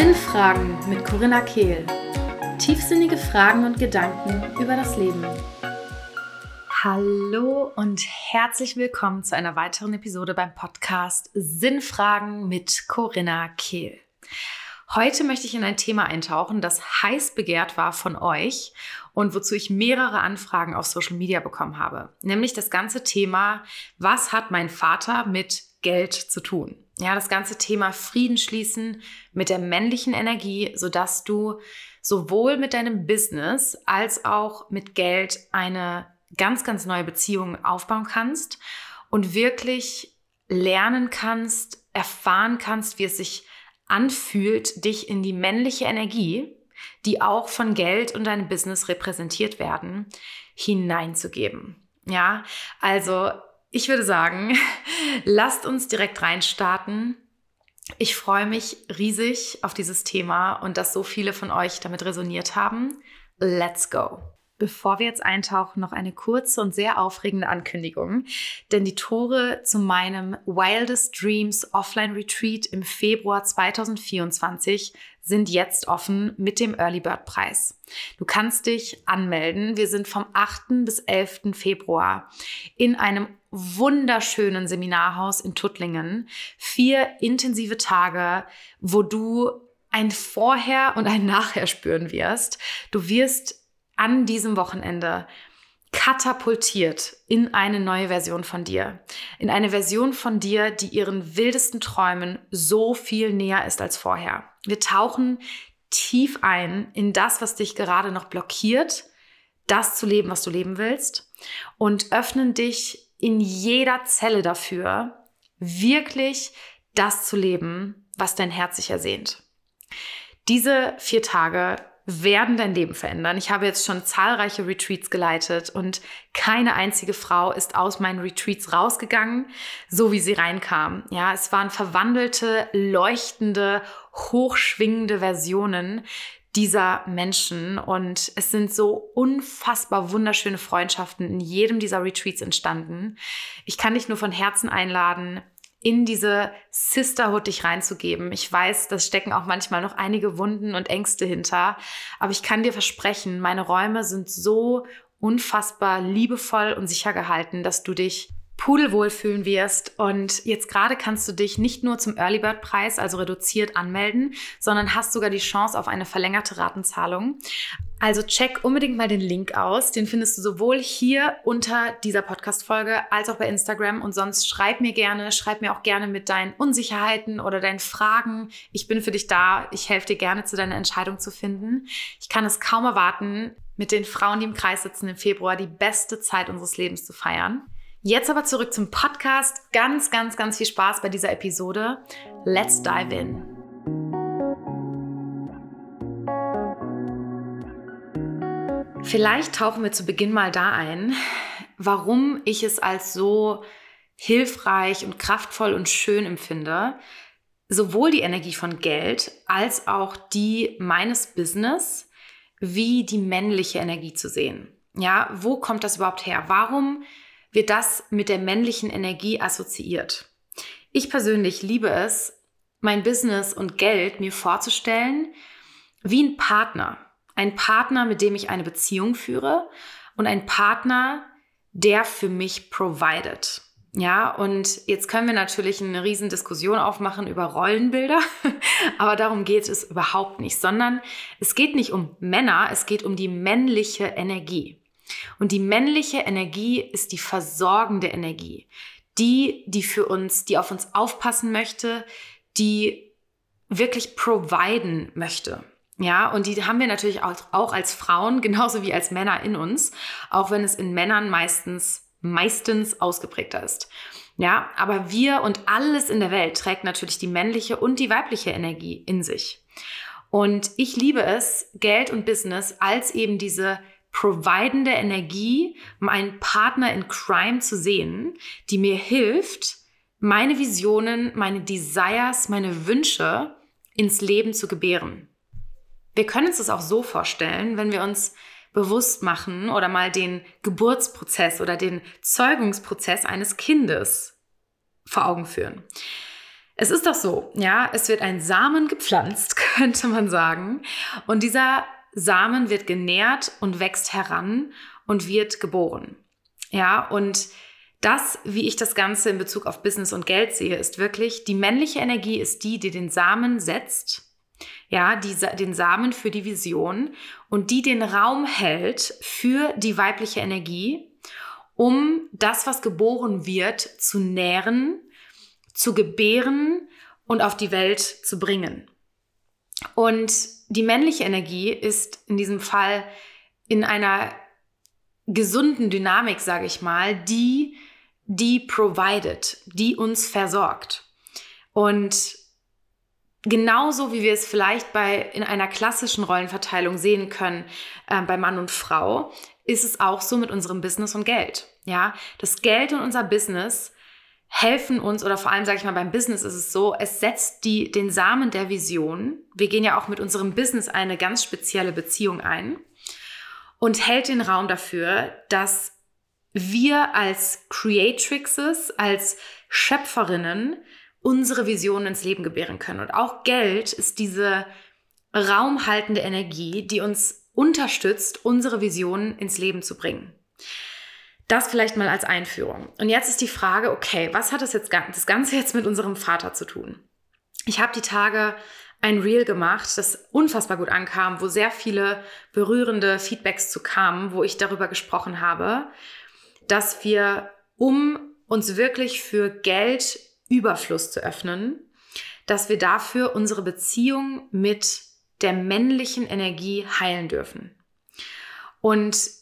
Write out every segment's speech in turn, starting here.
Sinnfragen mit Corinna Kehl. Tiefsinnige Fragen und Gedanken über das Leben. Hallo und herzlich willkommen zu einer weiteren Episode beim Podcast Sinnfragen mit Corinna Kehl. Heute möchte ich in ein Thema eintauchen, das heiß begehrt war von euch und wozu ich mehrere Anfragen auf Social Media bekommen habe. Nämlich das ganze Thema, was hat mein Vater mit Geld zu tun? Ja, das ganze Thema Frieden schließen mit der männlichen Energie, sodass du sowohl mit deinem Business als auch mit Geld eine ganz, ganz neue Beziehung aufbauen kannst und wirklich lernen kannst, erfahren kannst, wie es sich anfühlt, dich in die männliche Energie, die auch von Geld und deinem Business repräsentiert werden, hineinzugeben. Ja, also ich würde sagen, lasst uns direkt reinstarten. Ich freue mich riesig auf dieses Thema und dass so viele von euch damit resoniert haben. Let's go! Bevor wir jetzt eintauchen, noch eine kurze und sehr aufregende Ankündigung. Denn die Tore zu meinem Wildest Dreams Offline Retreat im Februar 2024 sind jetzt offen mit dem Early Bird Preis. Du kannst dich anmelden. Wir sind vom 8. bis 11. Februar in einem wunderschönen Seminarhaus in Tuttlingen. Vier intensive Tage, wo du ein Vorher und ein Nachher spüren wirst. Du wirst an diesem Wochenende katapultiert in eine neue Version von dir. In eine Version von dir, die ihren wildesten Träumen so viel näher ist als vorher. Wir tauchen tief ein in das, was dich gerade noch blockiert, das zu leben, was du leben willst und öffnen dich in jeder Zelle dafür, wirklich das zu leben, was dein Herz sich ersehnt. Diese vier Tage werden dein Leben verändern. Ich habe jetzt schon zahlreiche Retreats geleitet und keine einzige Frau ist aus meinen Retreats rausgegangen, so wie sie reinkam. Ja, es waren verwandelte, leuchtende, hochschwingende Versionen dieser Menschen und es sind so unfassbar wunderschöne Freundschaften in jedem dieser Retreats entstanden. Ich kann dich nur von Herzen einladen, in diese Sisterhood dich reinzugeben. Ich weiß, das stecken auch manchmal noch einige Wunden und Ängste hinter, aber ich kann dir versprechen, meine Räume sind so unfassbar liebevoll und sicher gehalten, dass du dich pudelwohl fühlen wirst. Und jetzt gerade kannst du dich nicht nur zum Early Bird Preis, also reduziert, anmelden, sondern hast sogar die Chance auf eine verlängerte Ratenzahlung. Also check unbedingt mal den Link aus. Den findest du sowohl hier unter dieser Podcast-Folge als auch bei Instagram. Und sonst schreib mir gerne, schreib mir auch gerne mit deinen Unsicherheiten oder deinen Fragen. Ich bin für dich da. Ich helfe dir gerne zu deiner Entscheidung zu finden. Ich kann es kaum erwarten, mit den Frauen, die im Kreis sitzen, im Februar die beste Zeit unseres Lebens zu feiern. Jetzt aber zurück zum Podcast. Ganz, ganz, ganz viel Spaß bei dieser Episode. Let's dive in. Vielleicht tauchen wir zu Beginn mal da ein, warum ich es als so hilfreich und kraftvoll und schön empfinde, sowohl die Energie von Geld als auch die meines Business wie die männliche Energie zu sehen. Ja, wo kommt das überhaupt her? Warum wird das mit der männlichen Energie assoziiert. Ich persönlich liebe es, mein Business und Geld mir vorzustellen wie ein Partner. Ein Partner, mit dem ich eine Beziehung führe und ein Partner, der für mich provided. Ja, und jetzt können wir natürlich eine riesen Diskussion aufmachen über Rollenbilder, aber darum geht es überhaupt nicht, sondern es geht nicht um Männer, es geht um die männliche Energie. Und die männliche Energie ist die versorgende Energie. Die, die für uns, die auf uns aufpassen möchte, die wirklich providen möchte. Ja, und die haben wir natürlich auch, auch als Frauen, genauso wie als Männer in uns, auch wenn es in Männern meistens, meistens ausgeprägter ist. Ja, aber wir und alles in der Welt trägt natürlich die männliche und die weibliche Energie in sich. Und ich liebe es, Geld und Business als eben diese providende Energie, meinen Partner in Crime zu sehen, die mir hilft, meine Visionen, meine Desires, meine Wünsche ins Leben zu gebären. Wir können uns das auch so vorstellen, wenn wir uns bewusst machen oder mal den Geburtsprozess oder den Zeugungsprozess eines Kindes vor Augen führen. Es ist doch so, ja, es wird ein Samen gepflanzt, könnte man sagen. Und dieser Samen wird genährt und wächst heran und wird geboren. Ja, und das, wie ich das Ganze in Bezug auf Business und Geld sehe, ist wirklich, die männliche Energie ist die, die den Samen setzt, ja, die, den Samen für die Vision und die den Raum hält für die weibliche Energie, um das, was geboren wird, zu nähren, zu gebären und auf die Welt zu bringen. Und die männliche Energie ist in diesem Fall in einer gesunden Dynamik, sage ich mal, die die provided, die uns versorgt. Und genauso wie wir es vielleicht bei in einer klassischen Rollenverteilung sehen können äh, bei Mann und Frau, ist es auch so mit unserem Business und Geld. Ja, das Geld und unser Business helfen uns oder vor allem sage ich mal beim Business ist es so, es setzt die den Samen der Vision. Wir gehen ja auch mit unserem Business eine ganz spezielle Beziehung ein und hält den Raum dafür, dass wir als Creatrixes, als Schöpferinnen unsere Visionen ins Leben gebären können. Und auch Geld ist diese raumhaltende Energie, die uns unterstützt, unsere Visionen ins Leben zu bringen. Das vielleicht mal als Einführung. Und jetzt ist die Frage, okay, was hat das jetzt das Ganze jetzt mit unserem Vater zu tun? Ich habe die Tage ein Reel gemacht, das unfassbar gut ankam, wo sehr viele berührende Feedbacks zu kamen, wo ich darüber gesprochen habe, dass wir, um uns wirklich für Geldüberfluss zu öffnen, dass wir dafür unsere Beziehung mit der männlichen Energie heilen dürfen. Und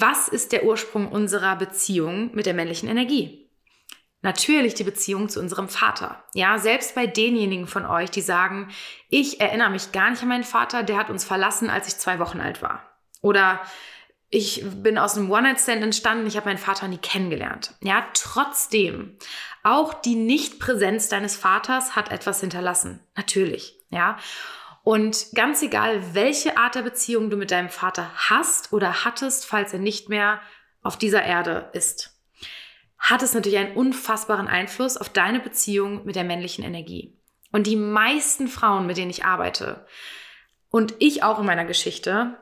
was ist der Ursprung unserer Beziehung mit der männlichen Energie? Natürlich die Beziehung zu unserem Vater. Ja, selbst bei denjenigen von euch, die sagen, ich erinnere mich gar nicht an meinen Vater, der hat uns verlassen, als ich zwei Wochen alt war. Oder ich bin aus einem One-Night-Stand entstanden, ich habe meinen Vater nie kennengelernt. Ja, trotzdem, auch die Nichtpräsenz deines Vaters hat etwas hinterlassen. Natürlich, ja. Und ganz egal, welche Art der Beziehung du mit deinem Vater hast oder hattest, falls er nicht mehr auf dieser Erde ist, hat es natürlich einen unfassbaren Einfluss auf deine Beziehung mit der männlichen Energie. Und die meisten Frauen, mit denen ich arbeite, und ich auch in meiner Geschichte,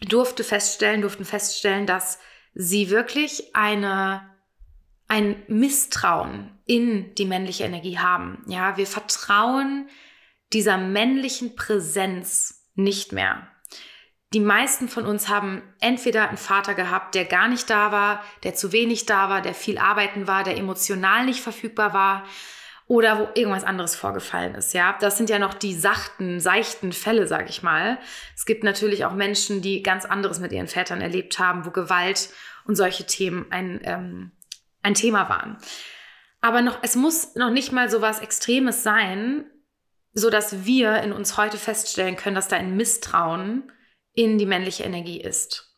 durfte feststellen, durften feststellen, dass sie wirklich eine, ein Misstrauen in die männliche Energie haben. Ja, wir vertrauen dieser männlichen Präsenz nicht mehr. Die meisten von uns haben entweder einen Vater gehabt, der gar nicht da war, der zu wenig da war, der viel arbeiten war, der emotional nicht verfügbar war oder wo irgendwas anderes vorgefallen ist. Ja, das sind ja noch die sachten, seichten Fälle, sag ich mal. Es gibt natürlich auch Menschen, die ganz anderes mit ihren Vätern erlebt haben, wo Gewalt und solche Themen ein, ähm, ein Thema waren. Aber noch, es muss noch nicht mal so was Extremes sein, so dass wir in uns heute feststellen können, dass da ein Misstrauen in die männliche Energie ist.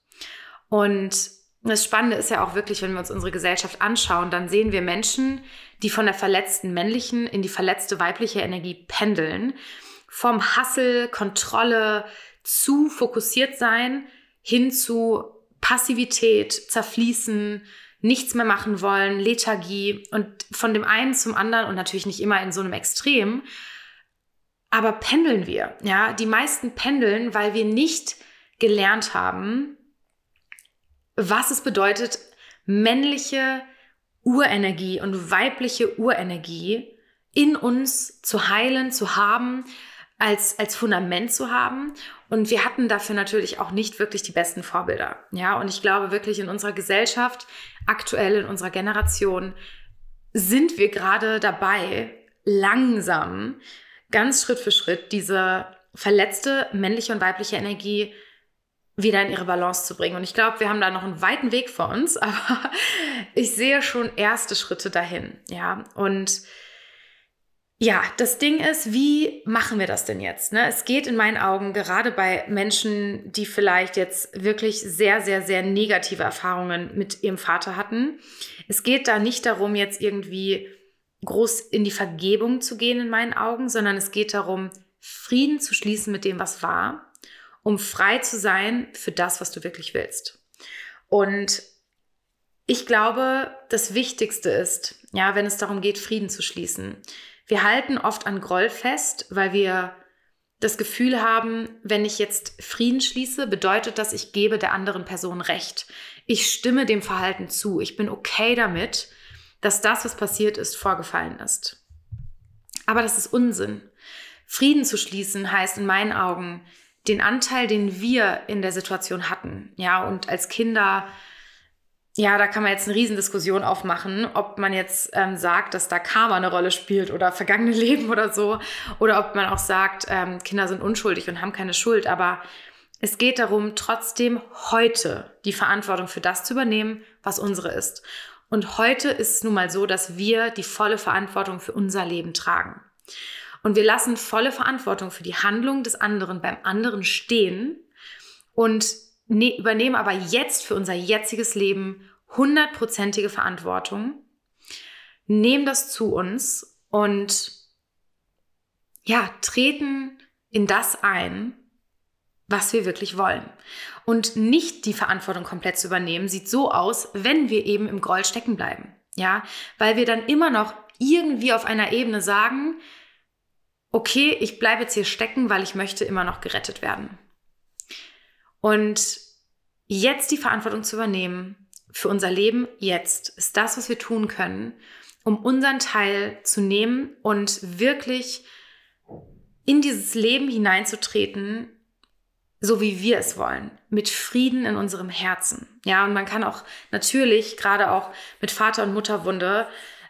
Und das Spannende ist ja auch wirklich, wenn wir uns unsere Gesellschaft anschauen, dann sehen wir Menschen, die von der verletzten männlichen in die verletzte weibliche Energie pendeln. Vom Hassel, Kontrolle zu fokussiert sein hin zu Passivität, Zerfließen, nichts mehr machen wollen, Lethargie und von dem einen zum anderen und natürlich nicht immer in so einem Extrem. Aber pendeln wir, ja? Die meisten pendeln, weil wir nicht gelernt haben, was es bedeutet, männliche Urenergie und weibliche Urenergie in uns zu heilen, zu haben, als, als Fundament zu haben. Und wir hatten dafür natürlich auch nicht wirklich die besten Vorbilder. Ja, und ich glaube wirklich in unserer Gesellschaft, aktuell in unserer Generation, sind wir gerade dabei, langsam, ganz Schritt für Schritt, diese verletzte männliche und weibliche Energie wieder in ihre Balance zu bringen. Und ich glaube, wir haben da noch einen weiten Weg vor uns, aber ich sehe schon erste Schritte dahin. Ja, und ja, das Ding ist, wie machen wir das denn jetzt? Ne? Es geht in meinen Augen gerade bei Menschen, die vielleicht jetzt wirklich sehr, sehr, sehr negative Erfahrungen mit ihrem Vater hatten. Es geht da nicht darum, jetzt irgendwie groß in die Vergebung zu gehen in meinen Augen, sondern es geht darum, Frieden zu schließen mit dem, was war um frei zu sein für das, was du wirklich willst. Und ich glaube, das Wichtigste ist, ja, wenn es darum geht, Frieden zu schließen, Wir halten oft an Groll fest, weil wir das Gefühl haben, wenn ich jetzt Frieden schließe, bedeutet das, ich gebe der anderen Person Recht. Ich stimme dem Verhalten zu. Ich bin okay damit, dass das, was passiert ist, vorgefallen ist. Aber das ist Unsinn. Frieden zu schließen heißt in meinen Augen, den Anteil, den wir in der Situation hatten, ja, und als Kinder, ja, da kann man jetzt eine Riesendiskussion aufmachen, ob man jetzt ähm, sagt, dass da Karma eine Rolle spielt oder vergangene Leben oder so, oder ob man auch sagt, ähm, Kinder sind unschuldig und haben keine Schuld. Aber es geht darum, trotzdem heute die Verantwortung für das zu übernehmen, was unsere ist. Und heute ist es nun mal so, dass wir die volle Verantwortung für unser Leben tragen. Und wir lassen volle Verantwortung für die Handlung des anderen beim anderen stehen und ne übernehmen aber jetzt für unser jetziges Leben hundertprozentige Verantwortung, nehmen das zu uns und ja, treten in das ein, was wir wirklich wollen. Und nicht die Verantwortung komplett zu übernehmen, sieht so aus, wenn wir eben im Groll stecken bleiben. Ja, weil wir dann immer noch irgendwie auf einer Ebene sagen, okay, ich bleibe jetzt hier stecken, weil ich möchte immer noch gerettet werden. Und jetzt die Verantwortung zu übernehmen für unser Leben jetzt ist das, was wir tun können, um unseren Teil zu nehmen und wirklich in dieses Leben hineinzutreten, so wie wir es wollen, mit Frieden in unserem Herzen. Ja, und man kann auch natürlich gerade auch mit Vater- und Mutterwunde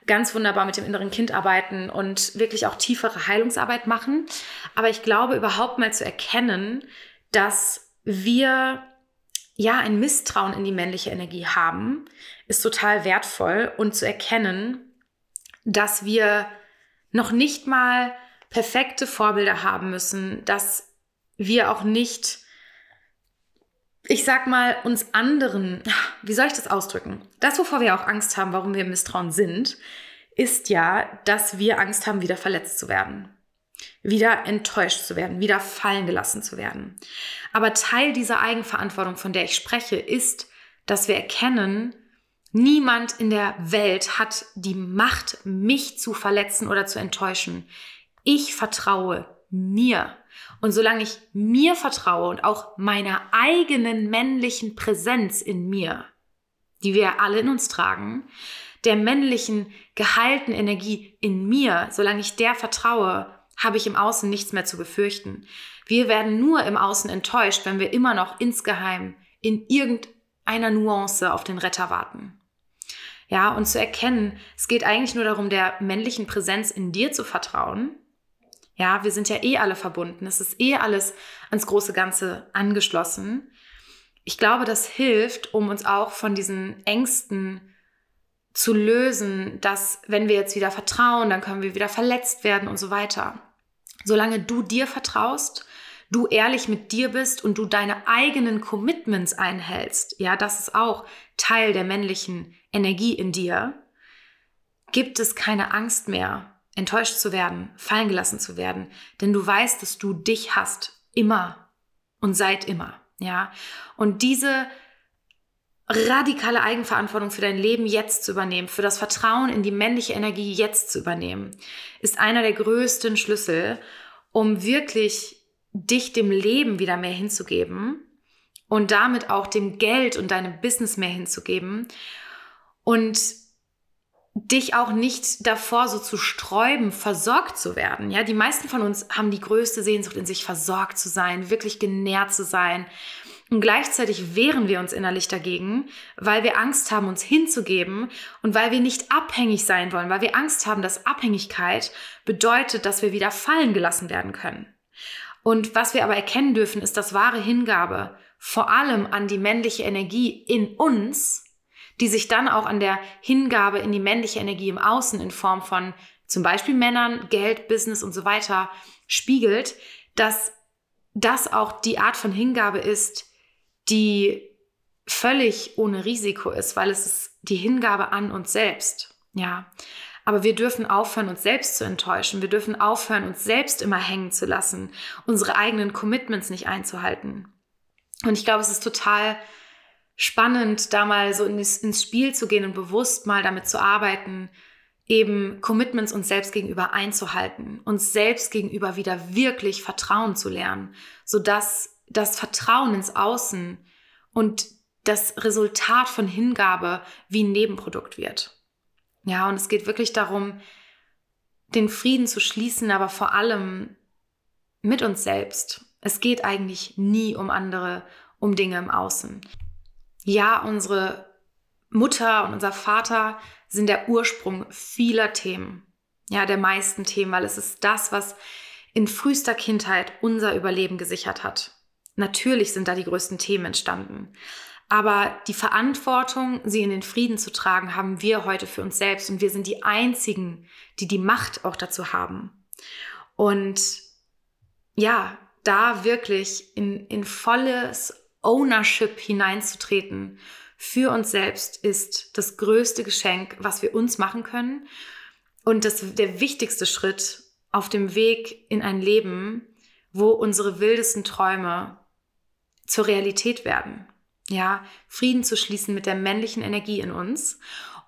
ganz wunderbar mit dem inneren Kind arbeiten und wirklich auch tiefere Heilungsarbeit machen. Aber ich glaube, überhaupt mal zu erkennen, dass wir ja ein Misstrauen in die männliche Energie haben, ist total wertvoll und zu erkennen, dass wir noch nicht mal perfekte Vorbilder haben müssen, dass wir auch nicht, ich sag mal, uns anderen, wie soll ich das ausdrücken? Das, wovor wir auch Angst haben, warum wir im Misstrauen sind, ist ja, dass wir Angst haben, wieder verletzt zu werden, wieder enttäuscht zu werden, wieder fallen gelassen zu werden. Aber Teil dieser Eigenverantwortung, von der ich spreche, ist, dass wir erkennen, niemand in der Welt hat die Macht, mich zu verletzen oder zu enttäuschen. Ich vertraue mir. Und solange ich mir vertraue und auch meiner eigenen männlichen Präsenz in mir, die wir alle in uns tragen, der männlichen, geheilten Energie in mir, solange ich der vertraue, habe ich im Außen nichts mehr zu befürchten. Wir werden nur im Außen enttäuscht, wenn wir immer noch insgeheim in irgendeiner Nuance auf den Retter warten. Ja, und zu erkennen, es geht eigentlich nur darum, der männlichen Präsenz in dir zu vertrauen ja, wir sind ja eh alle verbunden. Es ist eh alles ans große Ganze angeschlossen. Ich glaube, das hilft, um uns auch von diesen Ängsten zu lösen, dass wenn wir jetzt wieder vertrauen, dann können wir wieder verletzt werden und so weiter. Solange du dir vertraust, du ehrlich mit dir bist und du deine eigenen Commitments einhältst, ja, das ist auch Teil der männlichen Energie in dir, gibt es keine Angst mehr enttäuscht zu werden, fallen gelassen zu werden, denn du weißt, dass du dich hast, immer. Und seit immer, ja. Und diese radikale Eigenverantwortung für dein Leben jetzt zu übernehmen, für das Vertrauen in die männliche Energie jetzt zu übernehmen, ist einer der größten Schlüssel, um wirklich dich dem Leben wieder mehr hinzugeben und damit auch dem Geld und deinem Business mehr hinzugeben. Und dich auch nicht davor so zu sträuben, versorgt zu werden. Ja, die meisten von uns haben die größte Sehnsucht in sich, versorgt zu sein, wirklich genährt zu sein. Und gleichzeitig wehren wir uns innerlich dagegen, weil wir Angst haben, uns hinzugeben und weil wir nicht abhängig sein wollen, weil wir Angst haben, dass Abhängigkeit bedeutet, dass wir wieder fallen gelassen werden können. Und was wir aber erkennen dürfen, ist, dass wahre Hingabe vor allem an die männliche Energie in uns die sich dann auch an der Hingabe in die männliche Energie im Außen in Form von zum Beispiel Männern, Geld, Business und so weiter spiegelt, dass das auch die Art von Hingabe ist, die völlig ohne Risiko ist, weil es ist die Hingabe an uns selbst. Ja. Aber wir dürfen aufhören, uns selbst zu enttäuschen. Wir dürfen aufhören, uns selbst immer hängen zu lassen, unsere eigenen Commitments nicht einzuhalten. Und ich glaube, es ist total spannend, da mal so ins, Spiel zu gehen und bewusst mal damit zu arbeiten, eben Commitments uns selbst gegenüber einzuhalten, uns selbst gegenüber wieder wirklich Vertrauen zu lernen, sodass das Vertrauen ins Außen und das Resultat von Hingabe wie ein Nebenprodukt wird. Ja, und es geht wirklich darum, den Frieden zu schließen, aber vor allem mit uns selbst. Es geht eigentlich nie um andere, um Dinge im Außen. Ja, unsere Mutter und unser Vater sind der Ursprung vieler Themen. Ja, der meisten Themen, weil es ist das, was in frühester Kindheit unser Überleben gesichert hat. Natürlich sind da die größten Themen entstanden. Aber die Verantwortung, sie in den Frieden zu tragen, haben wir heute für uns selbst. Und wir sind die Einzigen, die die Macht auch dazu haben. Und ja, da wirklich in, in volles Ownership hineinzutreten für uns selbst ist das größte Geschenk, was wir uns machen können. Und das, der wichtigste Schritt auf dem Weg in ein Leben, wo unsere wildesten Träume zur Realität werden. Ja, Frieden zu schließen mit der männlichen Energie in uns.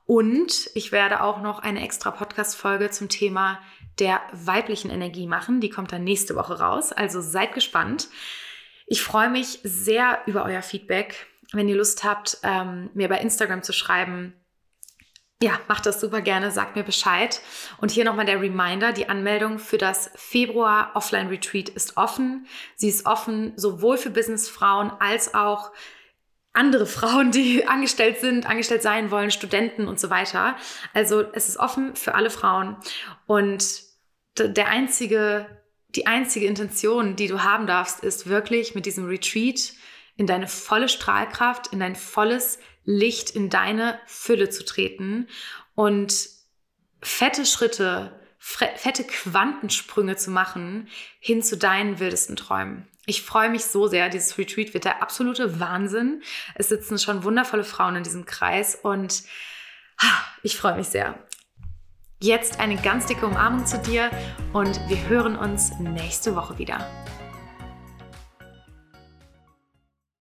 Und ich werde auch noch eine extra Podcast-Folge zum Thema der weiblichen Energie machen. Die kommt dann nächste Woche raus. Also seid gespannt. Ich freue mich sehr über euer Feedback wenn ihr Lust habt, ähm, mir bei Instagram zu schreiben, ja, macht das super gerne, sagt mir Bescheid. Und hier nochmal der Reminder, die Anmeldung für das Februar Offline Retreat ist offen. Sie ist offen sowohl für Businessfrauen als auch andere Frauen, die angestellt sind, angestellt sein wollen, Studenten und so weiter. Also es ist offen für alle Frauen. Und der einzige, die einzige Intention, die du haben darfst, ist wirklich mit diesem Retreat in deine volle Strahlkraft, in dein volles Licht, in deine Fülle zu treten und fette Schritte, fette Quantensprünge zu machen hin zu deinen wildesten Träumen. Ich freue mich so sehr. Dieses Retreat wird der absolute Wahnsinn. Es sitzen schon wundervolle Frauen in diesem Kreis und ich freue mich sehr. Jetzt eine ganz dicke Umarmung zu dir und wir hören uns nächste Woche wieder.